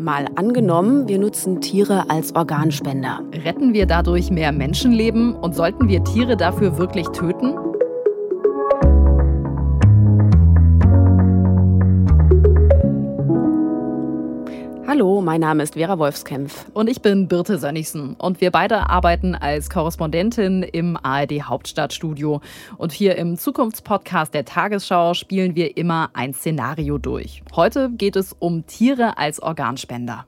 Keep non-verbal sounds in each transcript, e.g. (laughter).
Mal angenommen, wir nutzen Tiere als Organspender. Retten wir dadurch mehr Menschenleben und sollten wir Tiere dafür wirklich töten? Hallo, mein Name ist Vera Wolfskämpf. Und ich bin Birte Sönnigsen. Und wir beide arbeiten als Korrespondentin im ARD Hauptstadtstudio. Und hier im Zukunftspodcast der Tagesschau spielen wir immer ein Szenario durch. Heute geht es um Tiere als Organspender.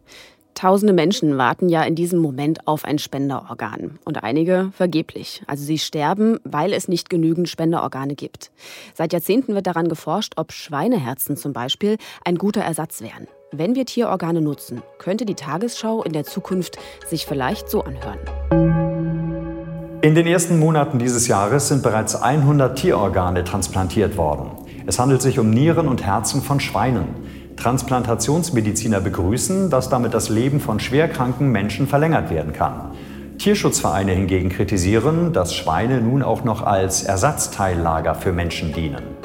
Tausende Menschen warten ja in diesem Moment auf ein Spenderorgan und einige vergeblich. Also sie sterben, weil es nicht genügend Spenderorgane gibt. Seit Jahrzehnten wird daran geforscht, ob Schweineherzen zum Beispiel ein guter Ersatz wären. Wenn wir Tierorgane nutzen, könnte die Tagesschau in der Zukunft sich vielleicht so anhören. In den ersten Monaten dieses Jahres sind bereits 100 Tierorgane transplantiert worden. Es handelt sich um Nieren und Herzen von Schweinen. Transplantationsmediziner begrüßen, dass damit das Leben von schwerkranken Menschen verlängert werden kann. Tierschutzvereine hingegen kritisieren, dass Schweine nun auch noch als Ersatzteillager für Menschen dienen.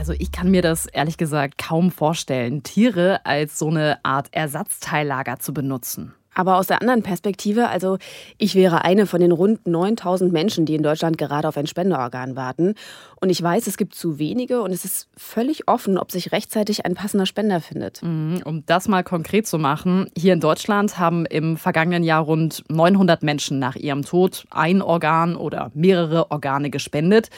Also ich kann mir das ehrlich gesagt kaum vorstellen, Tiere als so eine Art Ersatzteillager zu benutzen. Aber aus der anderen Perspektive, also ich wäre eine von den rund 9000 Menschen, die in Deutschland gerade auf ein Spenderorgan warten. Und ich weiß, es gibt zu wenige und es ist völlig offen, ob sich rechtzeitig ein passender Spender findet. Mhm, um das mal konkret zu machen, hier in Deutschland haben im vergangenen Jahr rund 900 Menschen nach ihrem Tod ein Organ oder mehrere Organe gespendet.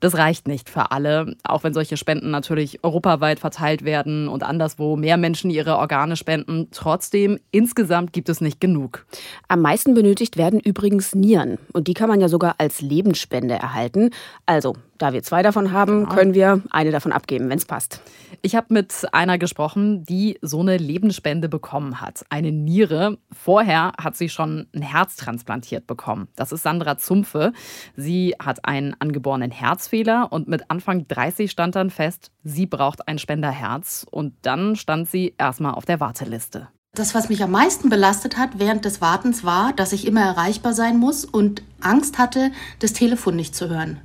Das reicht nicht für alle, auch wenn solche Spenden natürlich europaweit verteilt werden und anderswo mehr Menschen ihre Organe spenden. Trotzdem, insgesamt gibt es nicht genug. Am meisten benötigt werden übrigens Nieren. Und die kann man ja sogar als Lebensspende erhalten. Also da wir zwei davon haben, genau. können wir eine davon abgeben, wenn es passt. Ich habe mit einer gesprochen, die so eine Lebensspende bekommen hat. Eine Niere. Vorher hat sie schon ein Herz transplantiert bekommen. Das ist Sandra Zumpfe. Sie hat einen angeborenen Herzfehler und mit Anfang 30 stand dann fest, sie braucht ein Spenderherz. Und dann stand sie erstmal auf der Warteliste. Das, was mich am meisten belastet hat während des Wartens, war, dass ich immer erreichbar sein muss und Angst hatte, das Telefon nicht zu hören.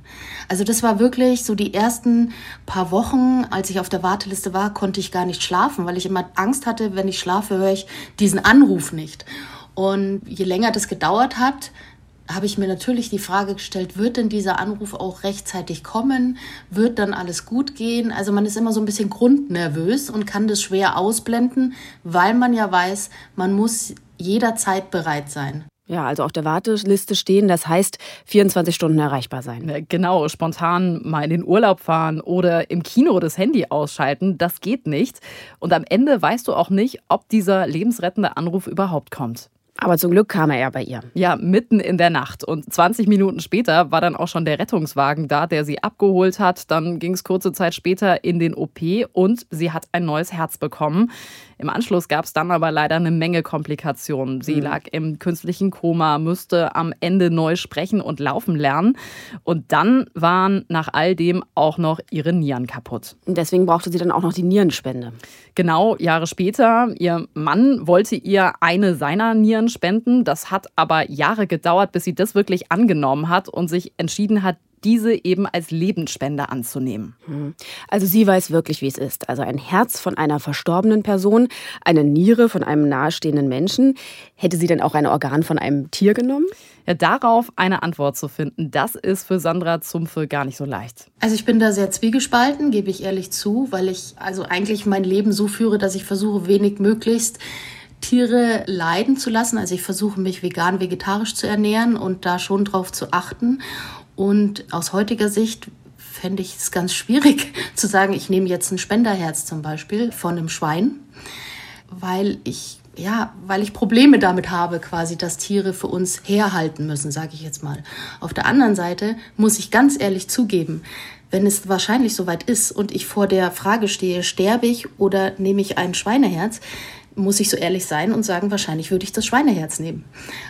Also das war wirklich so die ersten paar Wochen, als ich auf der Warteliste war, konnte ich gar nicht schlafen, weil ich immer Angst hatte, wenn ich schlafe, höre ich diesen Anruf nicht. Und je länger das gedauert hat, habe ich mir natürlich die Frage gestellt, wird denn dieser Anruf auch rechtzeitig kommen? Wird dann alles gut gehen? Also man ist immer so ein bisschen grundnervös und kann das schwer ausblenden, weil man ja weiß, man muss jederzeit bereit sein. Ja, also auf der Warteliste stehen, das heißt 24 Stunden erreichbar sein. Genau, spontan mal in den Urlaub fahren oder im Kino das Handy ausschalten, das geht nicht. Und am Ende weißt du auch nicht, ob dieser lebensrettende Anruf überhaupt kommt. Aber zum Glück kam er ja bei ihr. Ja, mitten in der Nacht. Und 20 Minuten später war dann auch schon der Rettungswagen da, der sie abgeholt hat. Dann ging es kurze Zeit später in den OP und sie hat ein neues Herz bekommen. Im Anschluss gab es dann aber leider eine Menge Komplikationen. Sie mhm. lag im künstlichen Koma, musste am Ende neu sprechen und laufen lernen. Und dann waren nach all dem auch noch ihre Nieren kaputt. Und deswegen brauchte sie dann auch noch die Nierenspende. Genau, Jahre später. Ihr Mann wollte ihr eine seiner Nieren spenden. Das hat aber Jahre gedauert, bis sie das wirklich angenommen hat und sich entschieden hat, diese eben als Lebensspende anzunehmen. Hm. Also sie weiß wirklich, wie es ist. Also ein Herz von einer verstorbenen Person, eine Niere von einem nahestehenden Menschen. Hätte sie denn auch ein Organ von einem Tier genommen? Ja, darauf eine Antwort zu finden, das ist für Sandra Zumpfe gar nicht so leicht. Also ich bin da sehr zwiegespalten, gebe ich ehrlich zu, weil ich also eigentlich mein Leben so führe, dass ich versuche, wenig möglichst Tiere leiden zu lassen. Also ich versuche mich vegan, vegetarisch zu ernähren und da schon drauf zu achten. Und aus heutiger Sicht fände ich es ganz schwierig (laughs) zu sagen, ich nehme jetzt ein Spenderherz zum Beispiel von einem Schwein, weil ich ja, weil ich Probleme damit habe, quasi, dass Tiere für uns herhalten müssen, sage ich jetzt mal. Auf der anderen Seite muss ich ganz ehrlich zugeben, wenn es wahrscheinlich soweit ist und ich vor der Frage stehe, sterbe ich oder nehme ich ein Schweineherz, muss ich so ehrlich sein und sagen, wahrscheinlich würde ich das Schweineherz nehmen.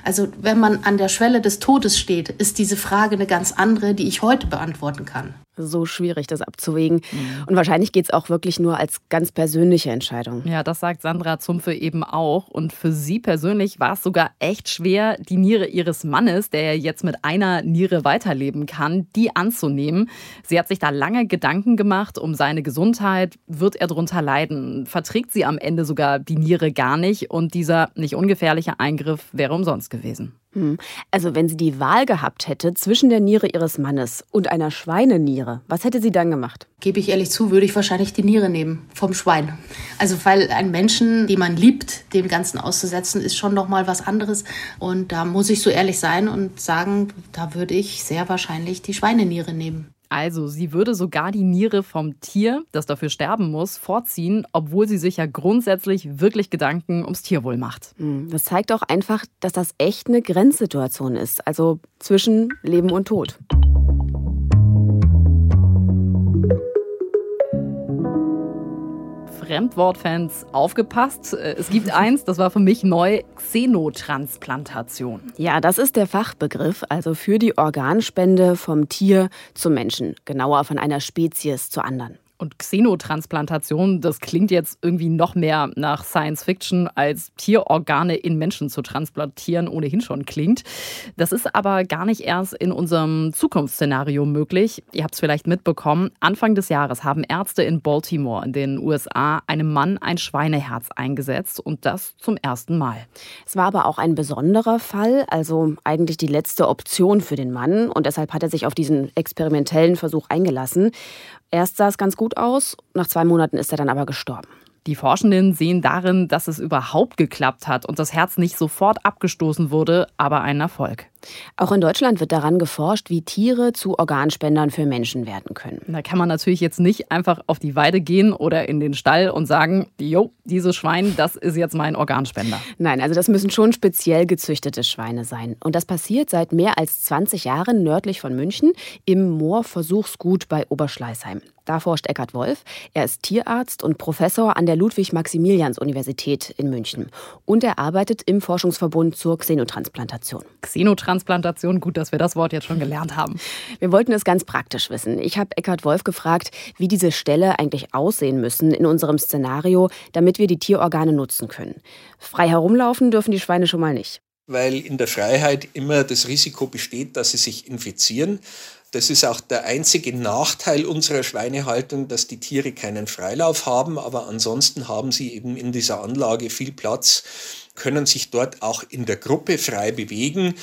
Also wenn man an der Schwelle des Todes steht, ist diese Frage eine ganz andere, die ich heute beantworten kann so schwierig, das abzuwägen. Mhm. Und wahrscheinlich geht es auch wirklich nur als ganz persönliche Entscheidung. Ja, das sagt Sandra Zumpfe eben auch. Und für sie persönlich war es sogar echt schwer, die Niere ihres Mannes, der jetzt mit einer Niere weiterleben kann, die anzunehmen. Sie hat sich da lange Gedanken gemacht um seine Gesundheit. Wird er darunter leiden? Verträgt sie am Ende sogar die Niere gar nicht? Und dieser nicht ungefährliche Eingriff wäre umsonst gewesen. Hm. Also wenn sie die Wahl gehabt hätte zwischen der Niere ihres Mannes und einer Schweineniere, was hätte sie dann gemacht? Gebe ich ehrlich zu, würde ich wahrscheinlich die Niere nehmen vom Schwein. Also weil ein Menschen, den man liebt, dem Ganzen auszusetzen, ist schon noch mal was anderes. Und da muss ich so ehrlich sein und sagen, da würde ich sehr wahrscheinlich die Schweineniere nehmen. Also, sie würde sogar die Niere vom Tier, das dafür sterben muss, vorziehen, obwohl sie sich ja grundsätzlich wirklich Gedanken ums Tierwohl macht. Hm, das zeigt auch einfach, dass das echt eine Grenzsituation ist, also zwischen Leben und Tod. Fremdwortfans aufgepasst. Äh, es gibt (laughs) eins, das war für mich neu, Xenotransplantation. Ja, das ist der Fachbegriff, also für die Organspende vom Tier zum Menschen, genauer von einer Spezies zur anderen. Und Xenotransplantation, das klingt jetzt irgendwie noch mehr nach Science Fiction, als Tierorgane in Menschen zu transplantieren ohnehin schon klingt. Das ist aber gar nicht erst in unserem Zukunftsszenario möglich. Ihr habt es vielleicht mitbekommen. Anfang des Jahres haben Ärzte in Baltimore in den USA einem Mann ein Schweineherz eingesetzt und das zum ersten Mal. Es war aber auch ein besonderer Fall, also eigentlich die letzte Option für den Mann und deshalb hat er sich auf diesen experimentellen Versuch eingelassen. Erst sah es ganz gut aus, nach zwei Monaten ist er dann aber gestorben. Die Forschenden sehen darin, dass es überhaupt geklappt hat und das Herz nicht sofort abgestoßen wurde, aber ein Erfolg. Auch in Deutschland wird daran geforscht, wie Tiere zu Organspendern für Menschen werden können. Da kann man natürlich jetzt nicht einfach auf die Weide gehen oder in den Stall und sagen, jo, dieses Schwein, das ist jetzt mein Organspender. Nein, also das müssen schon speziell gezüchtete Schweine sein. Und das passiert seit mehr als 20 Jahren nördlich von München im Moorversuchsgut bei Oberschleißheim. Da forscht Eckhard Wolf. Er ist Tierarzt und Professor an der Ludwig-Maximilians-Universität in München. Und er arbeitet im Forschungsverbund zur Xenotransplantation. Xenotransplantation, gut, dass wir das Wort jetzt schon gelernt haben. Wir wollten es ganz praktisch wissen. Ich habe Eckhard Wolf gefragt, wie diese Ställe eigentlich aussehen müssen in unserem Szenario, damit wir die Tierorgane nutzen können. Frei herumlaufen dürfen die Schweine schon mal nicht weil in der Freiheit immer das Risiko besteht, dass sie sich infizieren. Das ist auch der einzige Nachteil unserer Schweinehaltung, dass die Tiere keinen Freilauf haben, aber ansonsten haben sie eben in dieser Anlage viel Platz, können sich dort auch in der Gruppe frei bewegen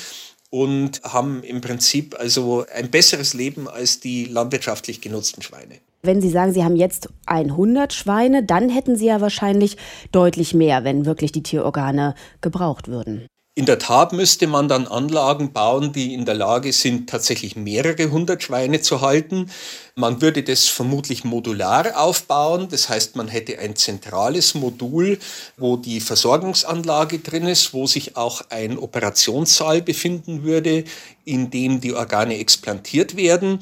und haben im Prinzip also ein besseres Leben als die landwirtschaftlich genutzten Schweine. Wenn Sie sagen, Sie haben jetzt 100 Schweine, dann hätten Sie ja wahrscheinlich deutlich mehr, wenn wirklich die Tierorgane gebraucht würden. In der Tat müsste man dann Anlagen bauen, die in der Lage sind, tatsächlich mehrere hundert Schweine zu halten. Man würde das vermutlich modular aufbauen. Das heißt, man hätte ein zentrales Modul, wo die Versorgungsanlage drin ist, wo sich auch ein Operationssaal befinden würde, in dem die Organe explantiert werden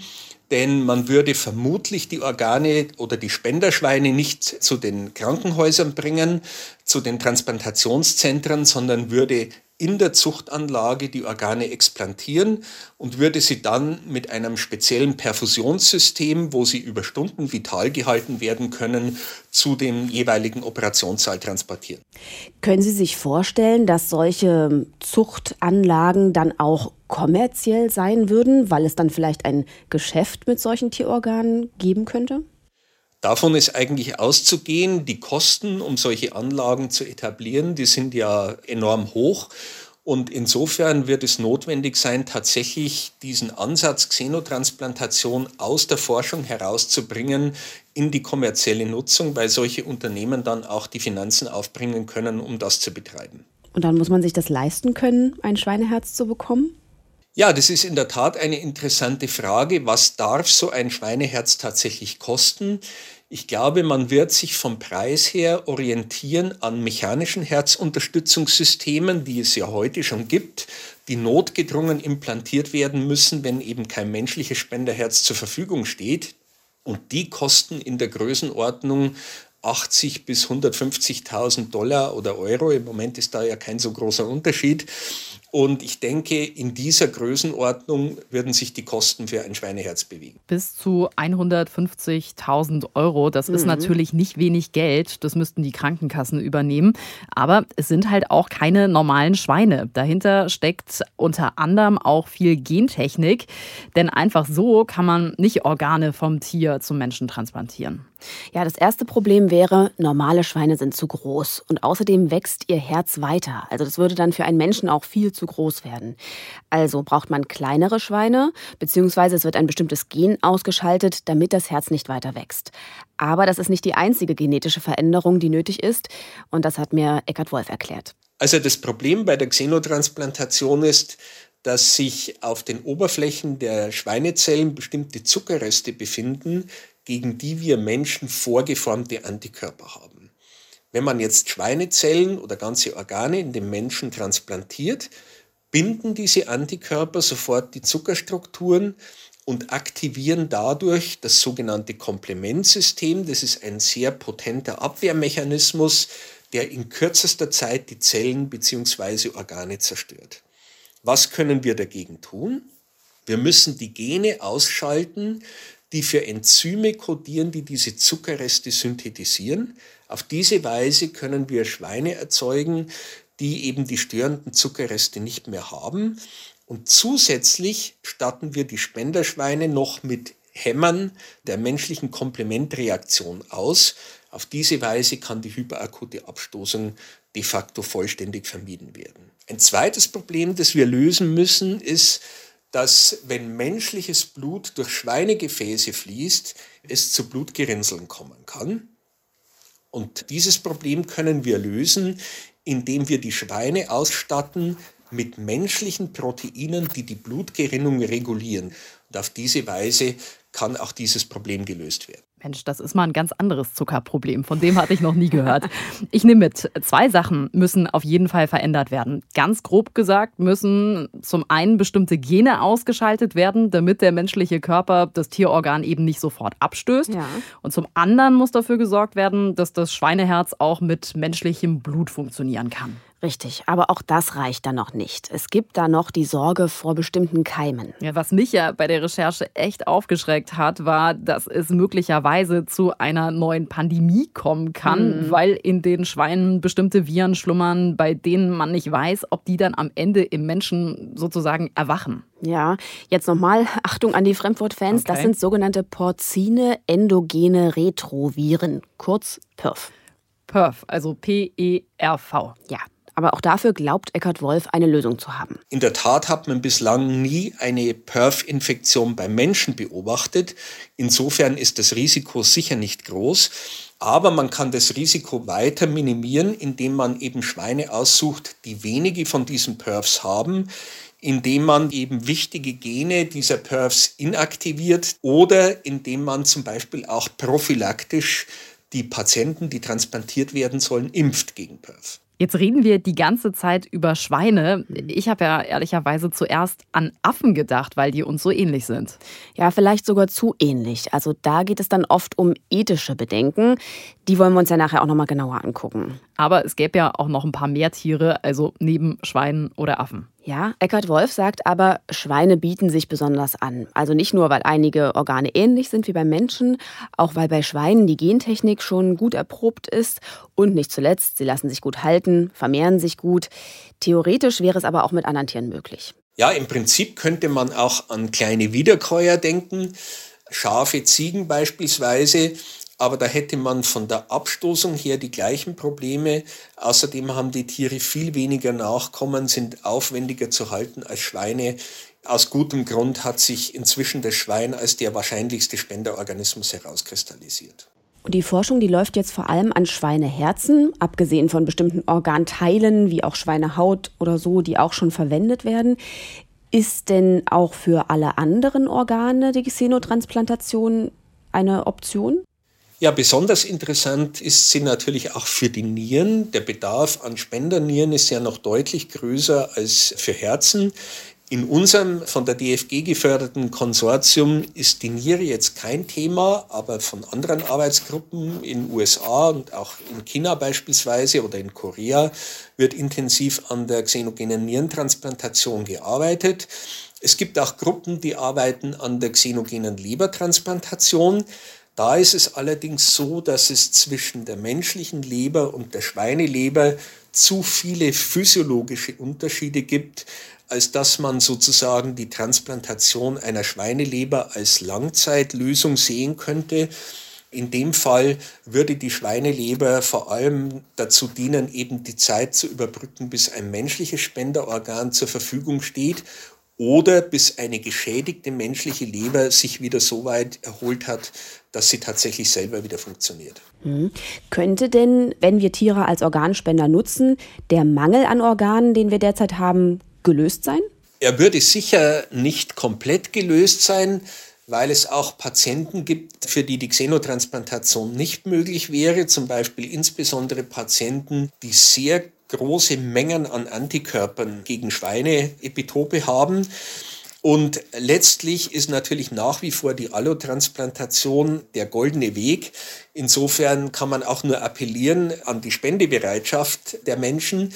denn man würde vermutlich die Organe oder die Spenderschweine nicht zu den Krankenhäusern bringen, zu den Transplantationszentren, sondern würde in der Zuchtanlage die Organe explantieren und würde sie dann mit einem speziellen Perfusionssystem, wo sie über Stunden vital gehalten werden können, zu dem jeweiligen Operationssaal transportieren. Können Sie sich vorstellen, dass solche Zuchtanlagen dann auch kommerziell sein würden, weil es dann vielleicht ein Geschäft mit solchen Tierorganen geben könnte? Davon ist eigentlich auszugehen, die Kosten, um solche Anlagen zu etablieren, die sind ja enorm hoch. Und insofern wird es notwendig sein, tatsächlich diesen Ansatz Xenotransplantation aus der Forschung herauszubringen in die kommerzielle Nutzung, weil solche Unternehmen dann auch die Finanzen aufbringen können, um das zu betreiben. Und dann muss man sich das leisten können, ein Schweineherz zu bekommen? Ja, das ist in der Tat eine interessante Frage. Was darf so ein Schweineherz tatsächlich kosten? Ich glaube, man wird sich vom Preis her orientieren an mechanischen Herzunterstützungssystemen, die es ja heute schon gibt, die notgedrungen implantiert werden müssen, wenn eben kein menschliches Spenderherz zur Verfügung steht. Und die kosten in der Größenordnung 80 bis 150.000 Dollar oder Euro. Im Moment ist da ja kein so großer Unterschied. Und ich denke, in dieser Größenordnung würden sich die Kosten für ein Schweineherz bewegen. Bis zu 150.000 Euro. Das mhm. ist natürlich nicht wenig Geld. Das müssten die Krankenkassen übernehmen. Aber es sind halt auch keine normalen Schweine. Dahinter steckt unter anderem auch viel Gentechnik. Denn einfach so kann man nicht Organe vom Tier zum Menschen transplantieren. Ja, das erste Problem wäre, normale Schweine sind zu groß und außerdem wächst ihr Herz weiter. Also das würde dann für einen Menschen auch viel zu groß werden. Also braucht man kleinere Schweine, beziehungsweise es wird ein bestimmtes Gen ausgeschaltet, damit das Herz nicht weiter wächst. Aber das ist nicht die einzige genetische Veränderung, die nötig ist und das hat mir Eckhard Wolf erklärt. Also das Problem bei der Xenotransplantation ist, dass sich auf den Oberflächen der Schweinezellen bestimmte Zuckerreste befinden, gegen die wir Menschen vorgeformte Antikörper haben. Wenn man jetzt Schweinezellen oder ganze Organe in den Menschen transplantiert, binden diese Antikörper sofort die Zuckerstrukturen und aktivieren dadurch das sogenannte Komplementsystem. Das ist ein sehr potenter Abwehrmechanismus, der in kürzester Zeit die Zellen bzw. Organe zerstört. Was können wir dagegen tun? Wir müssen die Gene ausschalten, die für Enzyme kodieren, die diese Zuckerreste synthetisieren. Auf diese Weise können wir Schweine erzeugen, die eben die störenden Zuckerreste nicht mehr haben. Und zusätzlich statten wir die Spenderschweine noch mit Hämmern der menschlichen Komplementreaktion aus. Auf diese Weise kann die hyperakute Abstoßung de facto vollständig vermieden werden. Ein zweites Problem, das wir lösen müssen, ist, dass wenn menschliches Blut durch Schweinegefäße fließt, es zu Blutgerinnseln kommen kann. Und dieses Problem können wir lösen, indem wir die Schweine ausstatten mit menschlichen Proteinen, die die Blutgerinnung regulieren. Und auf diese Weise kann auch dieses Problem gelöst werden. Mensch, das ist mal ein ganz anderes Zuckerproblem. Von dem hatte ich noch nie gehört. (laughs) Ich nehme mit, zwei Sachen müssen auf jeden Fall verändert werden. Ganz grob gesagt müssen zum einen bestimmte Gene ausgeschaltet werden, damit der menschliche Körper das Tierorgan eben nicht sofort abstößt. Ja. Und zum anderen muss dafür gesorgt werden, dass das Schweineherz auch mit menschlichem Blut funktionieren kann. Richtig, aber auch das reicht dann noch nicht. Es gibt da noch die Sorge vor bestimmten Keimen. Ja, was mich ja bei der Recherche echt aufgeschreckt hat, war, dass es möglicherweise zu einer neuen Pandemie kommen kann, mhm. weil in den Schweinen bestimmte Viren schlummern, bei denen man nicht weiß, ob die dann am Ende im Menschen sozusagen erwachen. Ja, jetzt nochmal Achtung an die Fremdwort-Fans. Okay. Das sind sogenannte Porzine endogene Retroviren, kurz PIRF. PERV, also P-E-R-V. Ja, aber auch dafür glaubt Eckhard Wolf eine Lösung zu haben. In der Tat hat man bislang nie eine PERF-Infektion beim Menschen beobachtet. Insofern ist das Risiko sicher nicht groß. Aber man kann das Risiko weiter minimieren, indem man eben Schweine aussucht, die wenige von diesen PERFs haben, indem man eben wichtige Gene dieser PERFs inaktiviert oder indem man zum Beispiel auch prophylaktisch die Patienten, die transplantiert werden sollen, impft gegen PERF. Jetzt reden wir die ganze Zeit über Schweine. Ich habe ja ehrlicherweise zuerst an Affen gedacht, weil die uns so ähnlich sind. Ja, vielleicht sogar zu ähnlich. Also da geht es dann oft um ethische Bedenken. Die wollen wir uns ja nachher auch nochmal genauer angucken. Aber es gäbe ja auch noch ein paar mehr Tiere, also neben Schweinen oder Affen. Ja, Eckhard Wolf sagt aber, Schweine bieten sich besonders an. Also nicht nur, weil einige Organe ähnlich sind wie beim Menschen, auch weil bei Schweinen die Gentechnik schon gut erprobt ist und nicht zuletzt, sie lassen sich gut halten, vermehren sich gut. Theoretisch wäre es aber auch mit anderen Tieren möglich. Ja, im Prinzip könnte man auch an kleine Wiederkäuer denken, Schafe, Ziegen beispielsweise aber da hätte man von der Abstoßung her die gleichen Probleme. Außerdem haben die Tiere viel weniger Nachkommen, sind aufwendiger zu halten als Schweine. Aus gutem Grund hat sich inzwischen das Schwein als der wahrscheinlichste Spenderorganismus herauskristallisiert. Und die Forschung, die läuft jetzt vor allem an Schweineherzen, abgesehen von bestimmten Organteilen wie auch Schweinehaut oder so, die auch schon verwendet werden. Ist denn auch für alle anderen Organe die Xenotransplantation eine Option? Ja, besonders interessant ist sie natürlich auch für die Nieren. Der Bedarf an Spendernieren ist ja noch deutlich größer als für Herzen. In unserem von der DFG geförderten Konsortium ist die Niere jetzt kein Thema, aber von anderen Arbeitsgruppen in USA und auch in China beispielsweise oder in Korea wird intensiv an der xenogenen Nierentransplantation gearbeitet. Es gibt auch Gruppen, die arbeiten an der xenogenen Lebertransplantation. Da ist es allerdings so, dass es zwischen der menschlichen Leber und der Schweineleber zu viele physiologische Unterschiede gibt, als dass man sozusagen die Transplantation einer Schweineleber als Langzeitlösung sehen könnte. In dem Fall würde die Schweineleber vor allem dazu dienen, eben die Zeit zu überbrücken, bis ein menschliches Spenderorgan zur Verfügung steht oder bis eine geschädigte menschliche Leber sich wieder so weit erholt hat, dass sie tatsächlich selber wieder funktioniert. Hm. Könnte denn, wenn wir Tiere als Organspender nutzen, der Mangel an Organen, den wir derzeit haben, gelöst sein? Er würde sicher nicht komplett gelöst sein, weil es auch Patienten gibt, für die die Xenotransplantation nicht möglich wäre, zum Beispiel insbesondere Patienten, die sehr große Mengen an Antikörpern gegen Schweineepitope haben. Und letztlich ist natürlich nach wie vor die Allotransplantation der goldene Weg. Insofern kann man auch nur appellieren an die Spendebereitschaft der Menschen.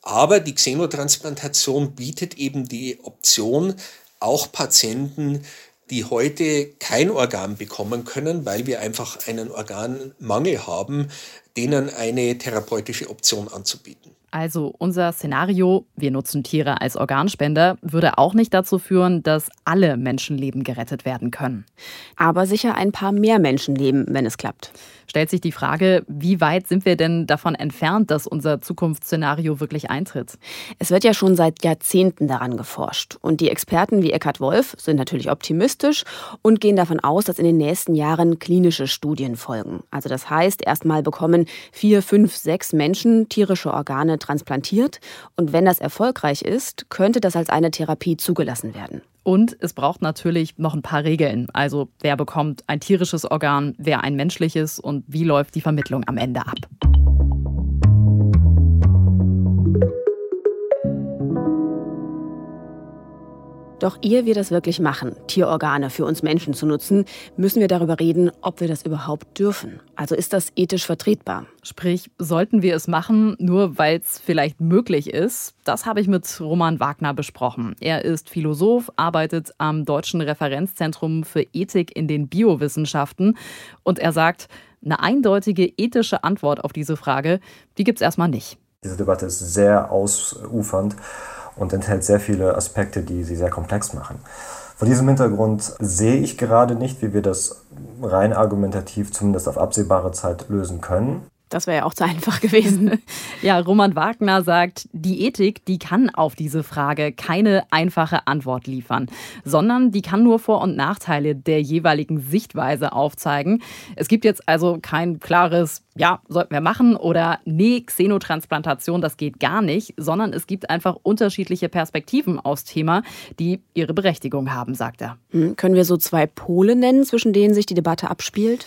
Aber die Xenotransplantation bietet eben die Option, auch Patienten, die heute kein Organ bekommen können, weil wir einfach einen Organmangel haben, denen eine therapeutische Option anzubieten. Also unser Szenario, wir nutzen Tiere als Organspender, würde auch nicht dazu führen, dass alle Menschenleben gerettet werden können. Aber sicher ein paar mehr Menschenleben, wenn es klappt. Stellt sich die Frage, wie weit sind wir denn davon entfernt, dass unser Zukunftsszenario wirklich eintritt? Es wird ja schon seit Jahrzehnten daran geforscht. Und die Experten wie Eckhard Wolf sind natürlich optimistisch und gehen davon aus, dass in den nächsten Jahren klinische Studien folgen. Also das heißt, erstmal bekommen vier, fünf, sechs Menschen tierische Organe transplantiert. Und wenn das erfolgreich ist, könnte das als eine Therapie zugelassen werden. Und es braucht natürlich noch ein paar Regeln. Also wer bekommt ein tierisches Organ, wer ein menschliches und wie läuft die Vermittlung am Ende ab. Doch ehe wir das wirklich machen, Tierorgane für uns Menschen zu nutzen, müssen wir darüber reden, ob wir das überhaupt dürfen. Also ist das ethisch vertretbar? Sprich, sollten wir es machen, nur weil es vielleicht möglich ist? Das habe ich mit Roman Wagner besprochen. Er ist Philosoph, arbeitet am Deutschen Referenzzentrum für Ethik in den Biowissenschaften und er sagt, eine eindeutige ethische Antwort auf diese Frage, die gibt es erstmal nicht. Diese Debatte ist sehr ausufernd und enthält sehr viele Aspekte, die sie sehr komplex machen. Vor diesem Hintergrund sehe ich gerade nicht, wie wir das rein argumentativ zumindest auf absehbare Zeit lösen können. Das wäre ja auch zu einfach gewesen. (laughs) ja, Roman Wagner sagt, die Ethik, die kann auf diese Frage keine einfache Antwort liefern, sondern die kann nur Vor- und Nachteile der jeweiligen Sichtweise aufzeigen. Es gibt jetzt also kein klares ja, sollten wir machen oder nee, Xenotransplantation, das geht gar nicht, sondern es gibt einfach unterschiedliche Perspektiven aufs Thema, die ihre Berechtigung haben, sagt er. Hm, können wir so zwei Pole nennen, zwischen denen sich die Debatte abspielt?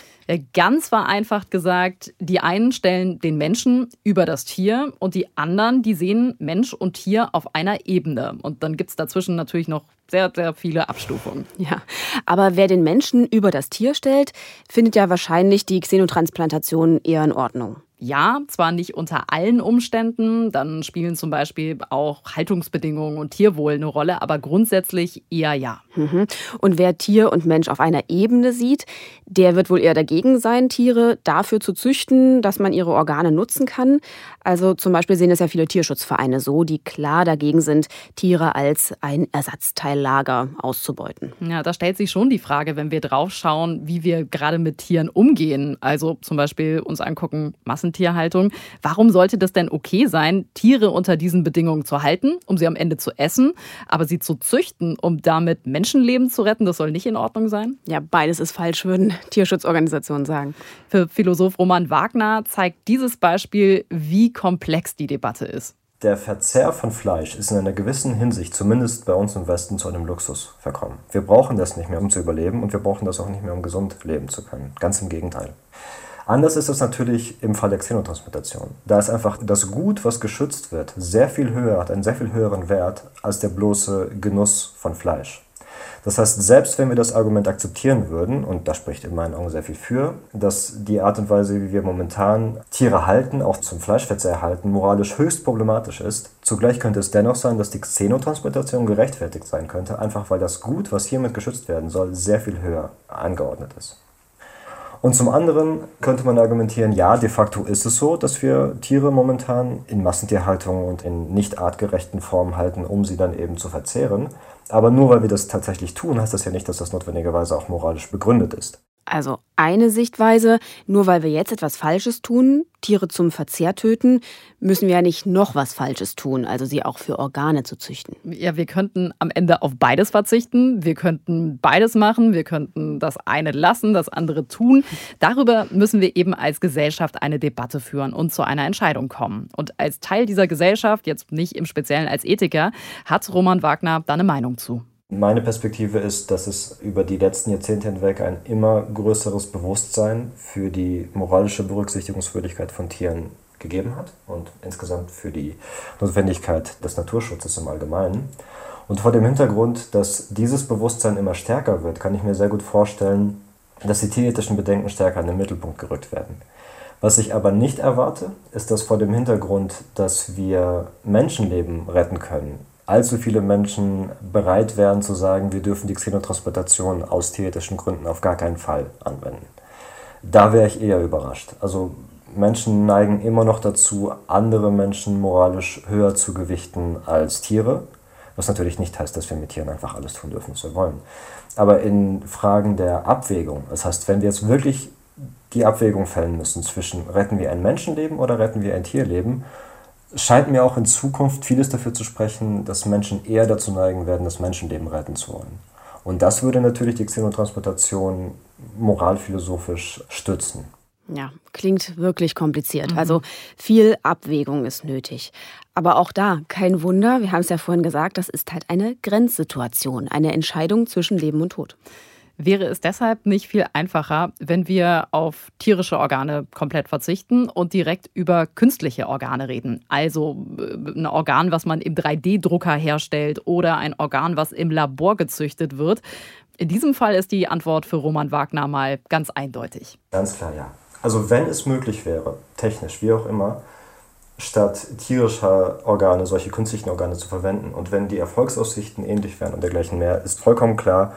Ganz vereinfacht gesagt, die einen stellen den Menschen über das Tier und die anderen, die sehen Mensch und Tier auf einer Ebene. Und dann gibt es dazwischen natürlich noch sehr, sehr viele Abstufungen. Ja, aber wer den Menschen über das Tier stellt, findet ja wahrscheinlich die Xenotransplantation eher in Ordnung. Ja, zwar nicht unter allen Umständen, dann spielen zum Beispiel auch Haltungsbedingungen und Tierwohl eine Rolle, aber grundsätzlich eher ja. Mhm. Und wer Tier und Mensch auf einer Ebene sieht, der wird wohl eher dagegen sein, Tiere dafür zu züchten, dass man ihre Organe nutzen kann. Also zum Beispiel sehen es ja viele Tierschutzvereine so, die klar dagegen sind, Tiere als ein Ersatzteillager auszubeuten. Ja, da stellt sich schon die Frage, wenn wir drauf schauen, wie wir gerade mit Tieren umgehen. Also zum Beispiel uns angucken, Massentierhaltung. Warum sollte das denn okay sein, Tiere unter diesen Bedingungen zu halten, um sie am Ende zu essen, aber sie zu züchten, um damit Menschenleben zu retten? Das soll nicht in Ordnung sein? Ja, beides ist falsch, würden Tierschutzorganisationen sagen. Für Philosoph Roman Wagner zeigt dieses Beispiel, wie komplex die Debatte ist. Der Verzehr von Fleisch ist in einer gewissen Hinsicht, zumindest bei uns im Westen, zu einem Luxus verkommen. Wir brauchen das nicht mehr, um zu überleben und wir brauchen das auch nicht mehr, um gesund leben zu können. Ganz im Gegenteil. Anders ist es natürlich im Fall der Xenotransplantation. Da ist einfach das Gut, was geschützt wird, sehr viel höher, hat einen sehr viel höheren Wert als der bloße Genuss von Fleisch. Das heißt, selbst wenn wir das Argument akzeptieren würden, und da spricht in meinen Augen sehr viel für, dass die Art und Weise, wie wir momentan Tiere halten, auch zum Fleischverzehr halten, moralisch höchst problematisch ist, zugleich könnte es dennoch sein, dass die Xenotransplantation gerechtfertigt sein könnte, einfach weil das Gut, was hiermit geschützt werden soll, sehr viel höher angeordnet ist. Und zum anderen könnte man argumentieren, ja, de facto ist es so, dass wir Tiere momentan in Massentierhaltung und in nicht artgerechten Formen halten, um sie dann eben zu verzehren. Aber nur weil wir das tatsächlich tun, heißt das ja nicht, dass das notwendigerweise auch moralisch begründet ist. Also eine Sichtweise, nur weil wir jetzt etwas Falsches tun, Tiere zum Verzehr töten, müssen wir ja nicht noch was Falsches tun, also sie auch für Organe zu züchten. Ja, wir könnten am Ende auf beides verzichten. Wir könnten beides machen. Wir könnten das eine lassen, das andere tun. Darüber müssen wir eben als Gesellschaft eine Debatte führen und zu einer Entscheidung kommen. Und als Teil dieser Gesellschaft, jetzt nicht im Speziellen als Ethiker, hat Roman Wagner da eine Meinung zu. Meine Perspektive ist, dass es über die letzten Jahrzehnte hinweg ein immer größeres Bewusstsein für die moralische Berücksichtigungswürdigkeit von Tieren gegeben hat und insgesamt für die Notwendigkeit des Naturschutzes im Allgemeinen. Und vor dem Hintergrund, dass dieses Bewusstsein immer stärker wird, kann ich mir sehr gut vorstellen, dass die tierethischen Bedenken stärker in den Mittelpunkt gerückt werden. Was ich aber nicht erwarte, ist, dass vor dem Hintergrund, dass wir Menschenleben retten können, allzu viele Menschen bereit wären zu sagen, wir dürfen die Xenotransplantation aus tierethischen Gründen auf gar keinen Fall anwenden. Da wäre ich eher überrascht. Also Menschen neigen immer noch dazu, andere Menschen moralisch höher zu gewichten als Tiere. Was natürlich nicht heißt, dass wir mit Tieren einfach alles tun dürfen, was wir wollen. Aber in Fragen der Abwägung, das heißt, wenn wir jetzt wirklich die Abwägung fällen müssen zwischen retten wir ein Menschenleben oder retten wir ein Tierleben, scheint mir auch in Zukunft vieles dafür zu sprechen, dass Menschen eher dazu neigen werden, das Menschenleben retten zu wollen. Und das würde natürlich die Xenotransplantation moralphilosophisch stützen. Ja, klingt wirklich kompliziert. Mhm. Also viel Abwägung ist nötig. Aber auch da, kein Wunder, wir haben es ja vorhin gesagt, das ist halt eine Grenzsituation, eine Entscheidung zwischen Leben und Tod. Wäre es deshalb nicht viel einfacher, wenn wir auf tierische Organe komplett verzichten und direkt über künstliche Organe reden? Also äh, ein Organ, was man im 3D-Drucker herstellt oder ein Organ, was im Labor gezüchtet wird. In diesem Fall ist die Antwort für Roman Wagner mal ganz eindeutig. Ganz klar, ja. Also wenn es möglich wäre, technisch, wie auch immer, statt tierischer Organe solche künstlichen Organe zu verwenden und wenn die Erfolgsaussichten ähnlich wären und dergleichen mehr, ist vollkommen klar,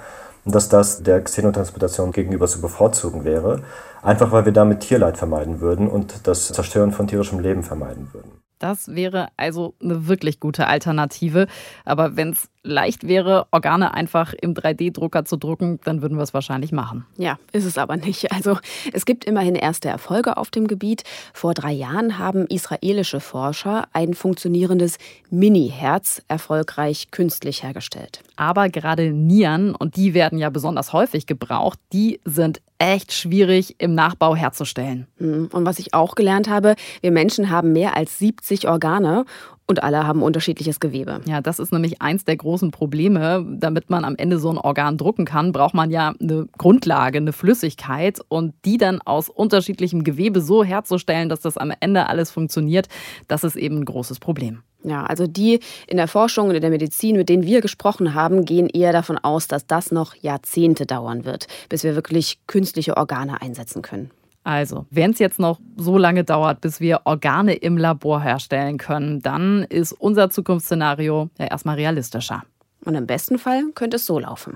dass das der Xenotransplantation gegenüber zu bevorzugen wäre, einfach weil wir damit Tierleid vermeiden würden und das Zerstören von tierischem Leben vermeiden würden. Das wäre also eine wirklich gute Alternative. Aber wenn es leicht wäre, Organe einfach im 3D-Drucker zu drucken, dann würden wir es wahrscheinlich machen. Ja, ist es aber nicht. Also es gibt immerhin erste Erfolge auf dem Gebiet. Vor drei Jahren haben israelische Forscher ein funktionierendes Mini-Herz erfolgreich künstlich hergestellt. Aber gerade Nieren, und die werden ja besonders häufig gebraucht, die sind echt schwierig im Nachbau herzustellen. Hm, und was ich auch gelernt habe, wir Menschen haben mehr als 70 Organe und alle haben unterschiedliches Gewebe. Ja, das ist nämlich eins der großen Probleme. Damit man am Ende so ein Organ drucken kann, braucht man ja eine Grundlage, eine Flüssigkeit und die dann aus unterschiedlichem Gewebe so herzustellen, dass das am Ende alles funktioniert, das ist eben ein großes Problem. Ja, also die in der Forschung und in der Medizin, mit denen wir gesprochen haben, gehen eher davon aus, dass das noch Jahrzehnte dauern wird, bis wir wirklich künstliche Organe einsetzen können. Also, wenn es jetzt noch so lange dauert, bis wir Organe im Labor herstellen können, dann ist unser Zukunftsszenario ja erstmal realistischer. Und im besten Fall könnte es so laufen.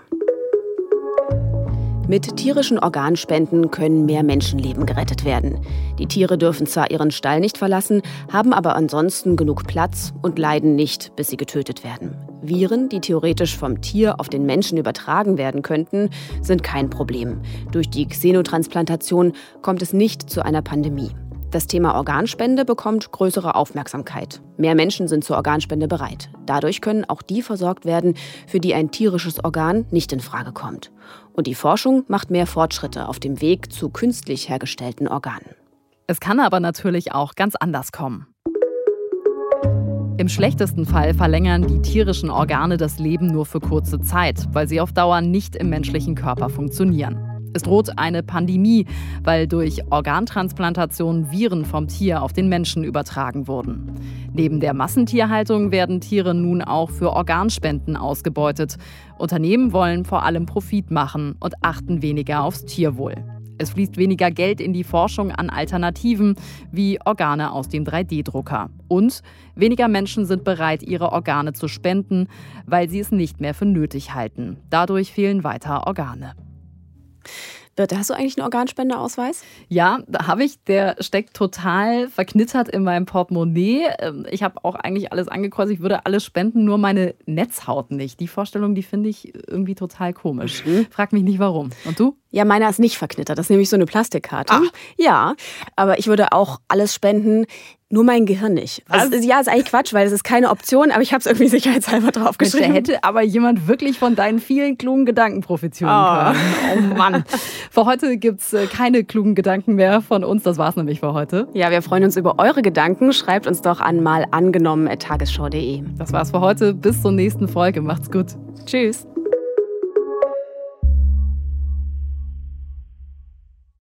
Mit tierischen Organspenden können mehr Menschenleben gerettet werden. Die Tiere dürfen zwar ihren Stall nicht verlassen, haben aber ansonsten genug Platz und leiden nicht, bis sie getötet werden. Viren, die theoretisch vom Tier auf den Menschen übertragen werden könnten, sind kein Problem. Durch die Xenotransplantation kommt es nicht zu einer Pandemie. Das Thema Organspende bekommt größere Aufmerksamkeit. Mehr Menschen sind zur Organspende bereit. Dadurch können auch die versorgt werden, für die ein tierisches Organ nicht in Frage kommt. Und die Forschung macht mehr Fortschritte auf dem Weg zu künstlich hergestellten Organen. Es kann aber natürlich auch ganz anders kommen. Im schlechtesten Fall verlängern die tierischen Organe das Leben nur für kurze Zeit, weil sie auf Dauer nicht im menschlichen Körper funktionieren. Es droht eine Pandemie, weil durch Organtransplantation Viren vom Tier auf den Menschen übertragen wurden. Neben der Massentierhaltung werden Tiere nun auch für Organspenden ausgebeutet. Unternehmen wollen vor allem Profit machen und achten weniger aufs Tierwohl. Es fließt weniger Geld in die Forschung an Alternativen wie Organe aus dem 3D-Drucker. Und weniger Menschen sind bereit, ihre Organe zu spenden, weil sie es nicht mehr für nötig halten. Dadurch fehlen weiter Organe. Birte, hast du eigentlich einen Organspendeausweis? Ja, da habe ich. Der steckt total verknittert in meinem Portemonnaie. Ähm, ich habe auch eigentlich alles angekreuzt. Ich würde alles spenden, nur meine Netzhaut nicht. Die Vorstellung, die finde ich irgendwie total komisch. Mhm. Frag mich nicht warum. Und du? Ja, meiner ist nicht verknittert. Das ist nämlich so eine Plastikkarte. Ach. Ja, aber ich würde auch alles spenden. Nur mein Gehirn nicht. Also, ja, ist eigentlich Quatsch, weil es ist keine Option, aber ich habe es irgendwie (laughs) sicherheitshalber draufgeschrieben. Da hätte aber jemand wirklich von deinen vielen klugen Gedanken profitieren oh. können. Oh Mann. für heute gibt es äh, keine klugen Gedanken mehr von uns. Das war es nämlich für heute. Ja, wir freuen uns über eure Gedanken. Schreibt uns doch an mal angenommen.tagesschau.de. Das war's für heute. Bis zur nächsten Folge. Macht's gut. Tschüss.